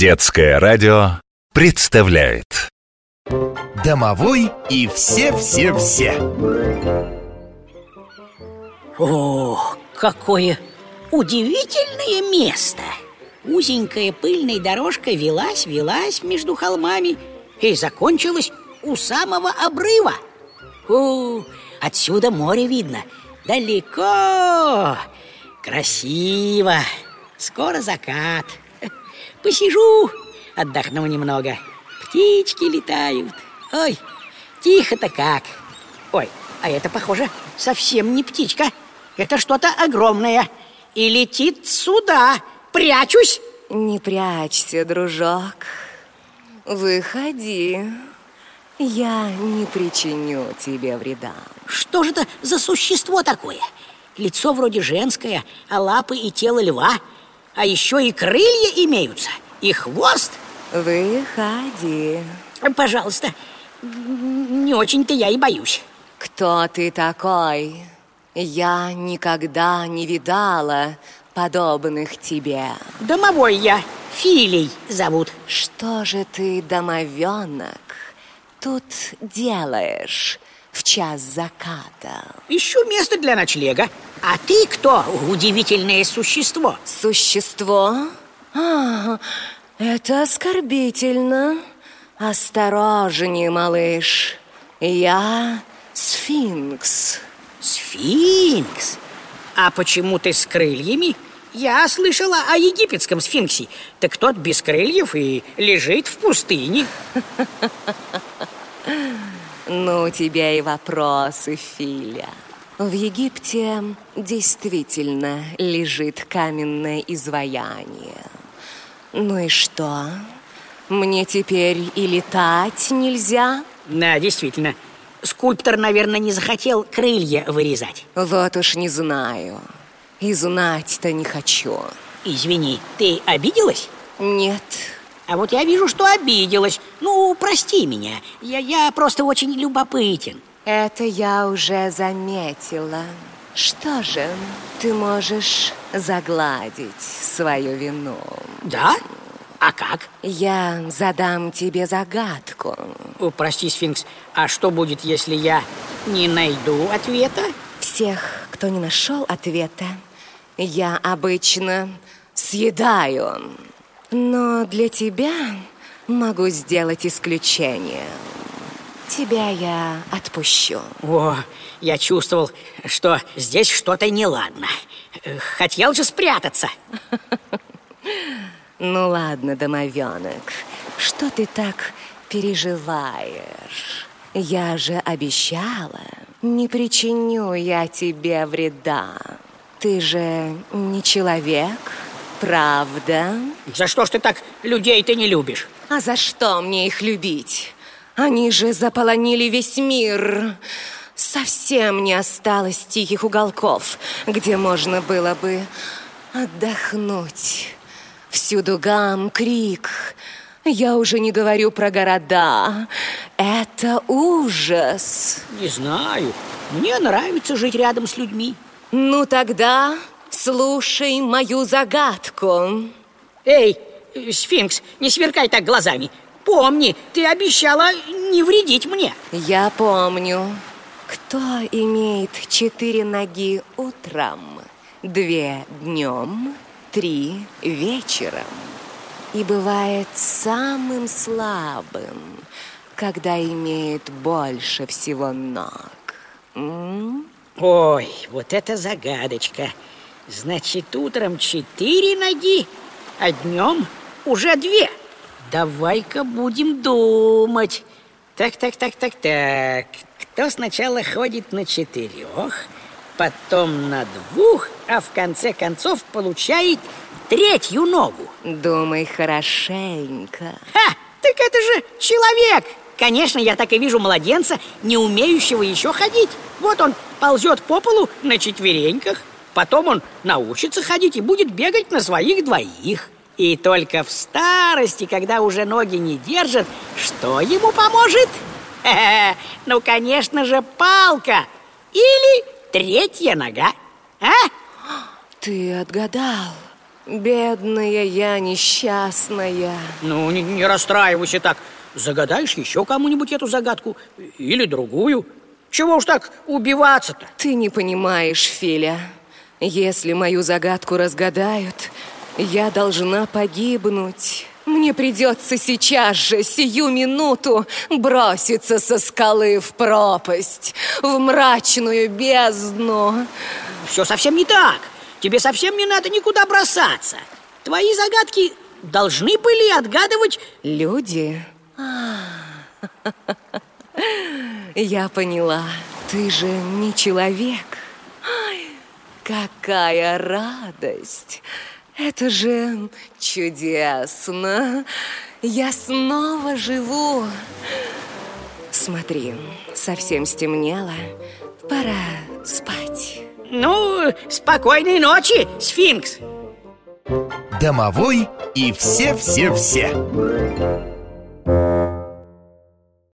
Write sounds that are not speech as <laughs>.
Детское радио представляет Домовой и все-все-все О, какое удивительное место! Узенькая пыльная дорожка велась, велась между холмами и закончилась у самого обрыва. О, отсюда море видно, далеко, красиво, скоро закат. Посижу, отдохну немного. Птички летают. Ой, тихо-то как. Ой, а это, похоже, совсем не птичка. Это что-то огромное. И летит сюда. Прячусь. Не прячься, дружок. Выходи. Я не причиню тебе вреда. Что же это за существо такое? Лицо вроде женское, а лапы и тело льва. А еще и крылья имеются, и хвост. Выходи. Пожалуйста, не очень-то я и боюсь. Кто ты такой? Я никогда не видала подобных тебе. Домовой я, Филей зовут. Что же ты, домовенок, тут делаешь в час заката? Ищу место для ночлега. А ты кто, удивительное существо? Существо? А, это оскорбительно. Осторожнее, малыш. Я сфинкс. Сфинкс? А почему ты с крыльями? Я слышала о египетском сфинксе. Так тот без крыльев и лежит в пустыне. <laughs> Ну, у тебя и вопросы, Филя. В Египте действительно лежит каменное изваяние. Ну и что? Мне теперь и летать нельзя? Да, действительно. Скульптор, наверное, не захотел крылья вырезать. Вот уж не знаю. И знать-то не хочу. Извини, ты обиделась? Нет. А вот я вижу, что обиделась. Ну, прости меня. Я, я просто очень любопытен. Это я уже заметила. Что же, ты можешь загладить свою вину? Да? А как? Я задам тебе загадку. О, прости, сфинкс, а что будет, если я не найду ответа? Всех, кто не нашел ответа, я обычно съедаю. Но для тебя могу сделать исключение. Тебя я отпущу. О, я чувствовал, что здесь что-то неладно. Хотел же спрятаться. <laughs> Ну ладно, домовенок, что ты так переживаешь? Я же обещала, не причиню я тебе вреда. Ты же не человек, правда? За что ж ты так людей ты не любишь? А за что мне их любить? Они же заполонили весь мир. Совсем не осталось тихих уголков, где можно было бы отдохнуть. Всюду гам, крик. Я уже не говорю про города. Это ужас. Не знаю. Мне нравится жить рядом с людьми. Ну тогда слушай мою загадку. Эй, сфинкс, не сверкай так глазами. Помни, ты обещала не вредить мне. Я помню, кто имеет четыре ноги утром, две днем, три вечером и бывает самым слабым, когда имеет больше всего ног. М? Ой, вот это загадочка. Значит, утром четыре ноги, а днем уже две. Давай-ка будем думать. Так, так, так, так, так. Кто сначала ходит на четырех, потом на двух, а в конце концов получает третью ногу? Думай хорошенько. Ха! Так это же человек! Конечно, я так и вижу младенца, не умеющего еще ходить. Вот он ползет по полу на четвереньках, потом он научится ходить и будет бегать на своих двоих. И только в старости, когда уже ноги не держат, что ему поможет? Хе-хе, <laughs> Ну, конечно же, палка или третья нога. А? Ты отгадал. Бедная я, несчастная. Ну, не, не расстраивайся так. Загадаешь еще кому-нибудь эту загадку или другую. Чего уж так убиваться-то? Ты не понимаешь, Филя. Если мою загадку разгадают, я должна погибнуть. Мне придется сейчас же, сию минуту, броситься со скалы в пропасть, в мрачную бездну. Все совсем не так. Тебе совсем не надо никуда бросаться. Твои загадки должны были отгадывать люди. Я поняла, ты же не человек. Какая радость! Это же чудесно! Я снова живу! Смотри, совсем стемнело. Пора спать. Ну, спокойной ночи, сфинкс Домовой и все-все-все